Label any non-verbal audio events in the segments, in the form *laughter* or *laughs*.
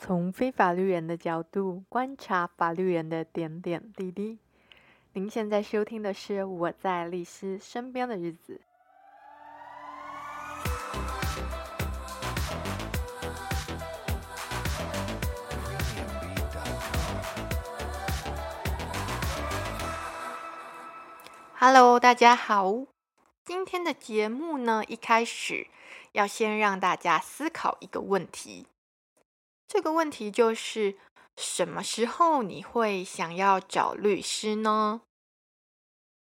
从非法律人的角度观察法律人的点点滴滴。您现在收听的是《我在律师身边的日子》。Hello，大家好。今天的节目呢，一开始要先让大家思考一个问题。这个问题就是，什么时候你会想要找律师呢？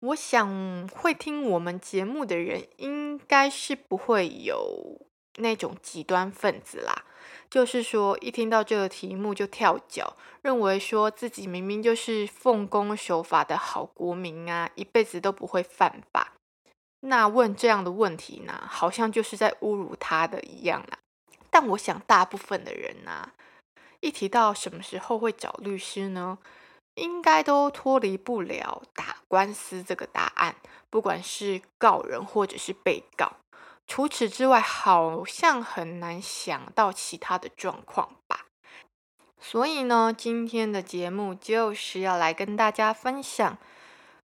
我想会听我们节目的人，应该是不会有那种极端分子啦。就是说，一听到这个题目就跳脚，认为说自己明明就是奉公守法的好国民啊，一辈子都不会犯法。那问这样的问题呢，好像就是在侮辱他的一样啦。但我想，大部分的人呐，一提到什么时候会找律师呢，应该都脱离不了打官司这个答案，不管是告人或者是被告。除此之外，好像很难想到其他的状况吧。所以呢，今天的节目就是要来跟大家分享，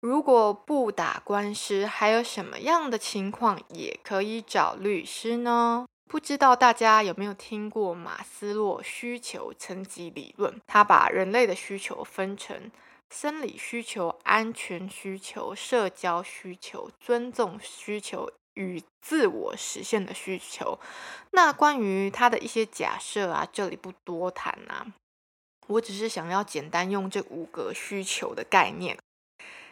如果不打官司，还有什么样的情况也可以找律师呢？不知道大家有没有听过马斯洛需求层级理论？他把人类的需求分成生理需求、安全需求、社交需求、尊重需求与自我实现的需求。那关于他的一些假设啊，这里不多谈啊。我只是想要简单用这五个需求的概念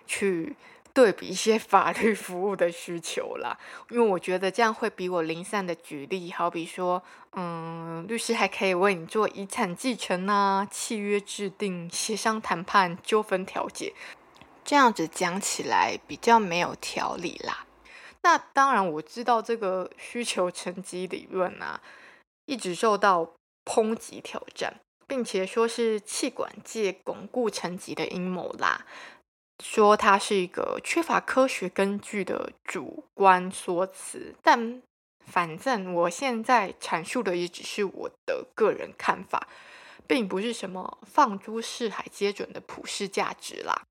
去。对比一些法律服务的需求啦，因为我觉得这样会比我零散的举例，好比说，嗯，律师还可以为你做遗产继承啊、契约制定、协商谈判、纠纷调解，这样子讲起来比较没有条理啦。那当然，我知道这个需求层级理论啊，一直受到抨击挑战，并且说是气管界巩固层级的阴谋啦。说它是一个缺乏科学根据的主观说辞，但反正我现在阐述的也只是我的个人看法，并不是什么放诸四海皆准的普世价值啦。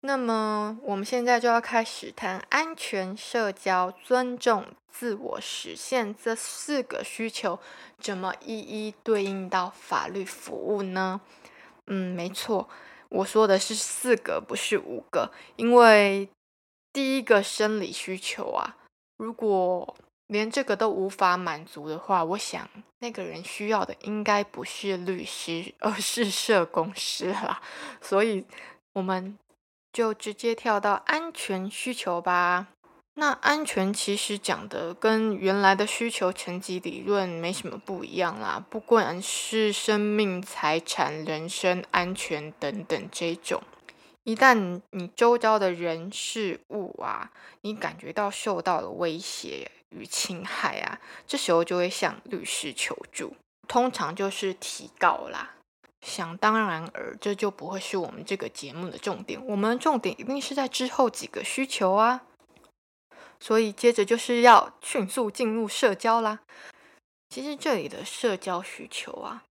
那么我们现在就要开始谈安全、社交、尊重、自我实现这四个需求，怎么一一对应到法律服务呢？嗯，没错。我说的是四个，不是五个，因为第一个生理需求啊，如果连这个都无法满足的话，我想那个人需要的应该不是律师，而是社工师啦。所以，我们就直接跳到安全需求吧。那安全其实讲的跟原来的需求层级理论没什么不一样啦，不管是生命、财产、人身安全等等这种，一旦你周遭的人事物啊，你感觉到受到了威胁与侵害啊，这时候就会向律师求助，通常就是提告啦。想当然尔，这就不会是我们这个节目的重点，我们的重点一定是在之后几个需求啊。所以接着就是要迅速进入社交啦。其实这里的社交需求啊，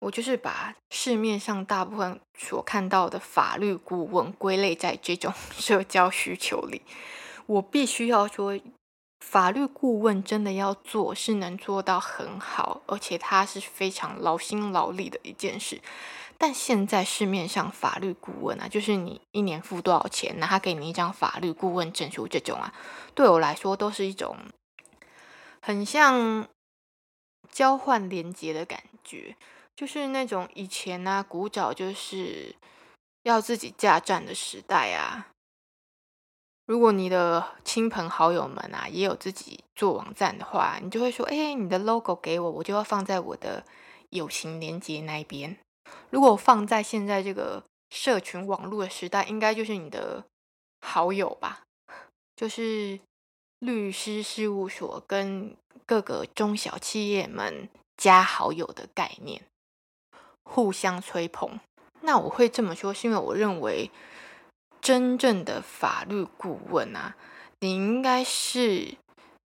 我就是把市面上大部分所看到的法律顾问归类在这种 *laughs* 社交需求里。我必须要说，法律顾问真的要做，是能做到很好，而且它是非常劳心劳力的一件事。但现在市面上法律顾问啊，就是你一年付多少钱，那他给你一张法律顾问证书，这种啊，对我来说都是一种很像交换连接的感觉，就是那种以前啊，古早就是要自己架站的时代啊。如果你的亲朋好友们啊也有自己做网站的话，你就会说，哎，你的 logo 给我，我就要放在我的友情连接那边。如果放在现在这个社群网络的时代，应该就是你的好友吧，就是律师事务所跟各个中小企业们加好友的概念，互相吹捧。那我会这么说，是因为我认为真正的法律顾问啊，你应该是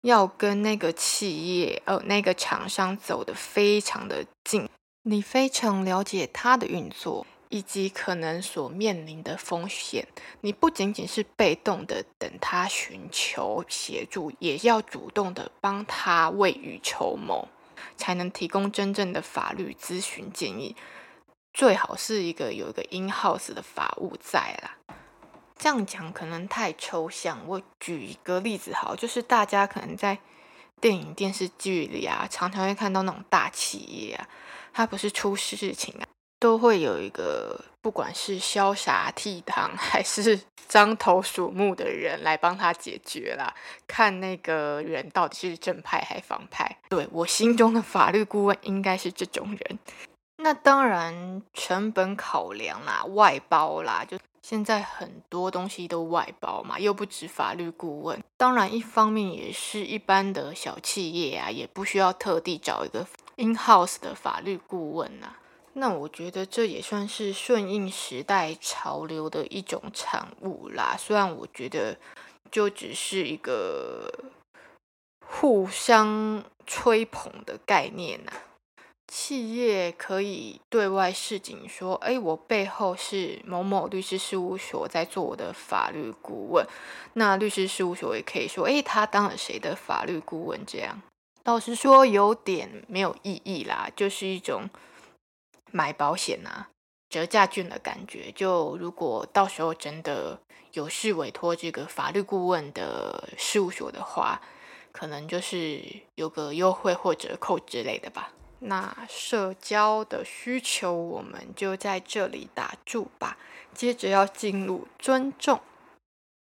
要跟那个企业，呃，那个厂商走得非常的近。你非常了解它的运作。以及可能所面临的风险，你不仅仅是被动的等他寻求协助，也要主动的帮他未雨绸缪，才能提供真正的法律咨询建议。最好是一个有一个 in house 的法务在啦。这样讲可能太抽象，我举一个例子好，就是大家可能在电影电视剧里啊，常常会看到那种大企业啊，他不是出事情啊。都会有一个，不管是潇洒倜傥 *laughs* 还是獐头鼠目的人来帮他解决啦。看那个人到底是正派还是反派。对，我心中的法律顾问应该是这种人。那当然，成本考量啦，外包啦，就现在很多东西都外包嘛，又不止法律顾问。当然，一方面也是一般的小企业啊，也不需要特地找一个 in house 的法律顾问啊。那我觉得这也算是顺应时代潮流的一种产物啦。虽然我觉得就只是一个互相吹捧的概念呐。企业可以对外示警说：“哎，我背后是某某律师事务所在做我的法律顾问。”那律师事务所也可以说：“哎，他当了谁的法律顾问？”这样，老实说有点没有意义啦，就是一种。买保险啊，折价券的感觉。就如果到时候真的有事委托这个法律顾问的事务所的话，可能就是有个优惠或折扣之类的吧。那社交的需求我们就在这里打住吧。接着要进入尊重，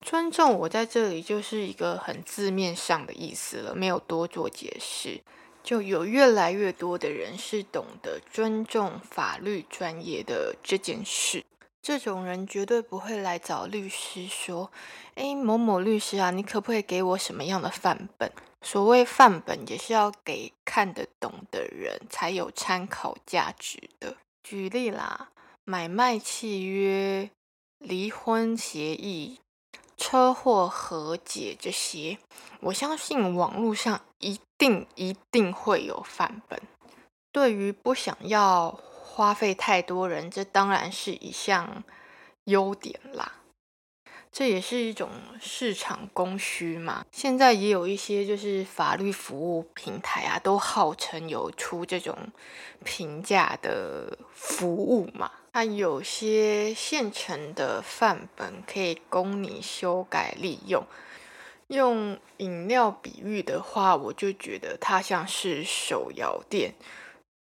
尊重我在这里就是一个很字面上的意思了，没有多做解释。就有越来越多的人是懂得尊重法律专业的这件事。这种人绝对不会来找律师说：“诶，某某律师啊，你可不可以给我什么样的范本？”所谓范本也是要给看得懂的人才有参考价值的。举例啦，买卖契约、离婚协议。车祸和解这些，我相信网络上一定一定会有范本。对于不想要花费太多人，这当然是一项优点啦。这也是一种市场供需嘛。现在也有一些就是法律服务平台啊，都号称有出这种平价的服务嘛。它有些现成的范本可以供你修改利用。用饮料比喻的话，我就觉得它像是手摇店，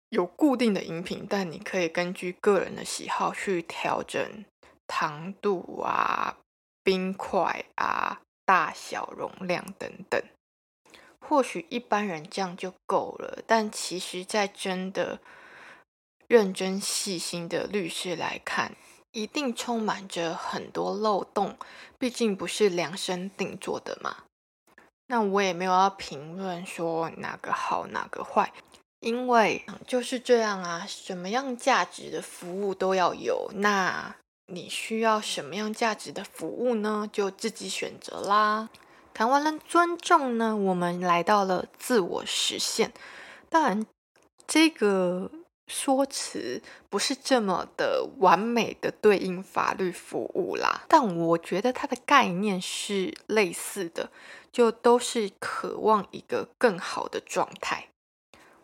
有固定的饮品，但你可以根据个人的喜好去调整糖度啊。冰块啊，大小容量等等，或许一般人这样就够了，但其实，在真的认真细心的律师来看，一定充满着很多漏洞，毕竟不是量身定做的嘛。那我也没有要评论说哪个好哪个坏，因为就是这样啊，什么样价值的服务都要有。那你需要什么样价值的服务呢？就自己选择啦。谈完了尊重呢，我们来到了自我实现。当然，这个说辞不是这么的完美的对应法律服务啦，但我觉得它的概念是类似的，就都是渴望一个更好的状态。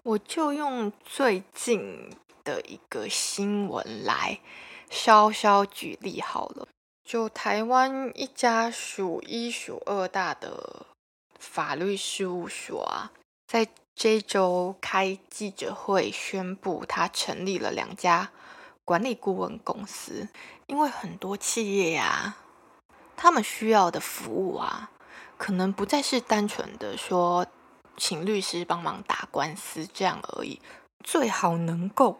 我就用最近的一个新闻来。稍稍举例好了，就台湾一家数一数二大的法律事务所啊，在这周开记者会宣布，他成立了两家管理顾问公司。因为很多企业呀、他们需要的服务啊，可能不再是单纯的说请律师帮忙打官司这样而已，最好能够。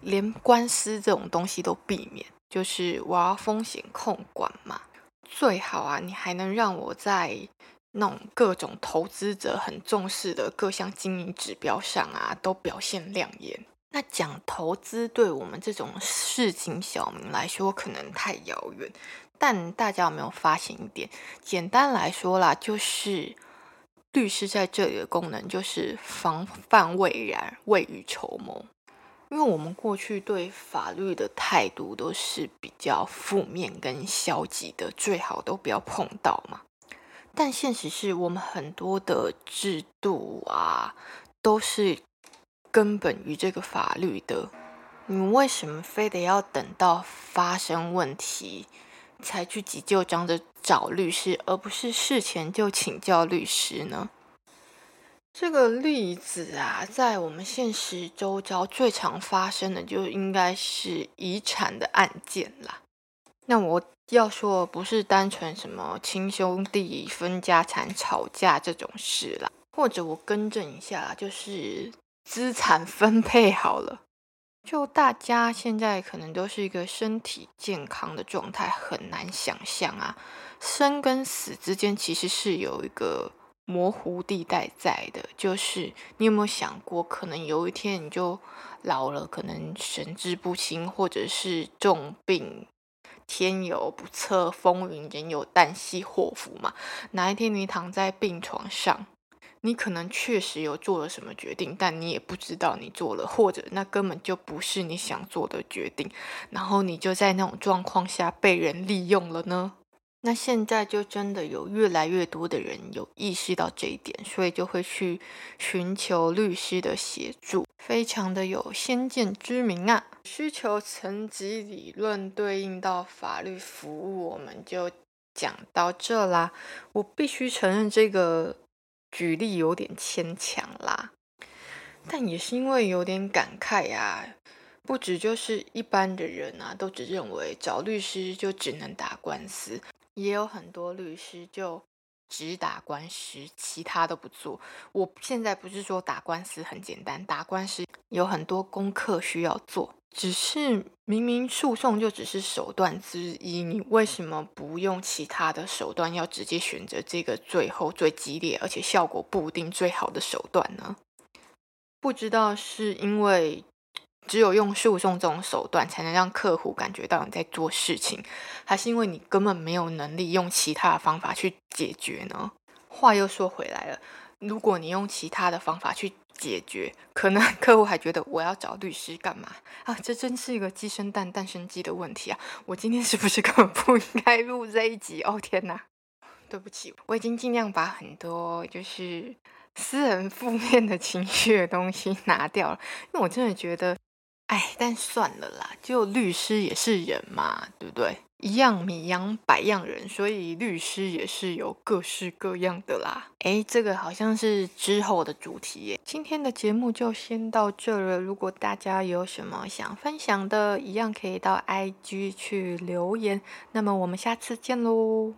连官司这种东西都避免，就是我要风险控管嘛。最好啊，你还能让我在那种各种投资者很重视的各项经营指标上啊，都表现亮眼。那讲投资对我们这种市井小民来说可能太遥远，但大家有没有发现一点？简单来说啦，就是律师在这里的功能就是防范未然，未雨绸缪。因为我们过去对法律的态度都是比较负面跟消极的，最好都不要碰到嘛。但现实是我们很多的制度啊，都是根本于这个法律的。你为什么非得要等到发生问题才去急救章的找律师，而不是事前就请教律师呢？这个例子啊，在我们现实周遭最常发生的，就应该是遗产的案件啦。那我要说，不是单纯什么亲兄弟分家产吵架这种事啦，或者我更正一下，就是资产分配好了。就大家现在可能都是一个身体健康的状态，很难想象啊，生跟死之间其实是有一个。模糊地带在的，就是你有没有想过，可能有一天你就老了，可能神志不清，或者是重病，天有不测风云，人有旦夕祸福嘛。哪一天你躺在病床上，你可能确实有做了什么决定，但你也不知道你做了，或者那根本就不是你想做的决定，然后你就在那种状况下被人利用了呢？那现在就真的有越来越多的人有意识到这一点，所以就会去寻求律师的协助，非常的有先见之明啊。需求层级理论对应到法律服务，我们就讲到这啦。我必须承认这个举例有点牵强啦，但也是因为有点感慨啊。不只就是一般的人啊，都只认为找律师就只能打官司。也有很多律师就只打官司，其他都不做。我现在不是说打官司很简单，打官司有很多功课需要做。只是明明诉讼就只是手段之一，你为什么不用其他的手段，要直接选择这个最后最激烈而且效果不一定最好的手段呢？不知道是因为。只有用诉讼这种手段，才能让客户感觉到你在做事情，还是因为你根本没有能力用其他的方法去解决呢？话又说回来了，如果你用其他的方法去解决，可能 *laughs* 客户还觉得我要找律师干嘛啊？这真是一个鸡生蛋，蛋生鸡的问题啊！我今天是不是 *laughs* 根本不应该录这一集？哦天哪，对不起，我已经尽量把很多就是私人负面的情绪的东西拿掉了，因为我真的觉得。哎，但算了啦，就律师也是人嘛，对不对？一样米养百样人，所以律师也是有各式各样的啦。哎，这个好像是之后的主题耶。今天的节目就先到这了。如果大家有什么想分享的，一样可以到 IG 去留言。那么我们下次见喽。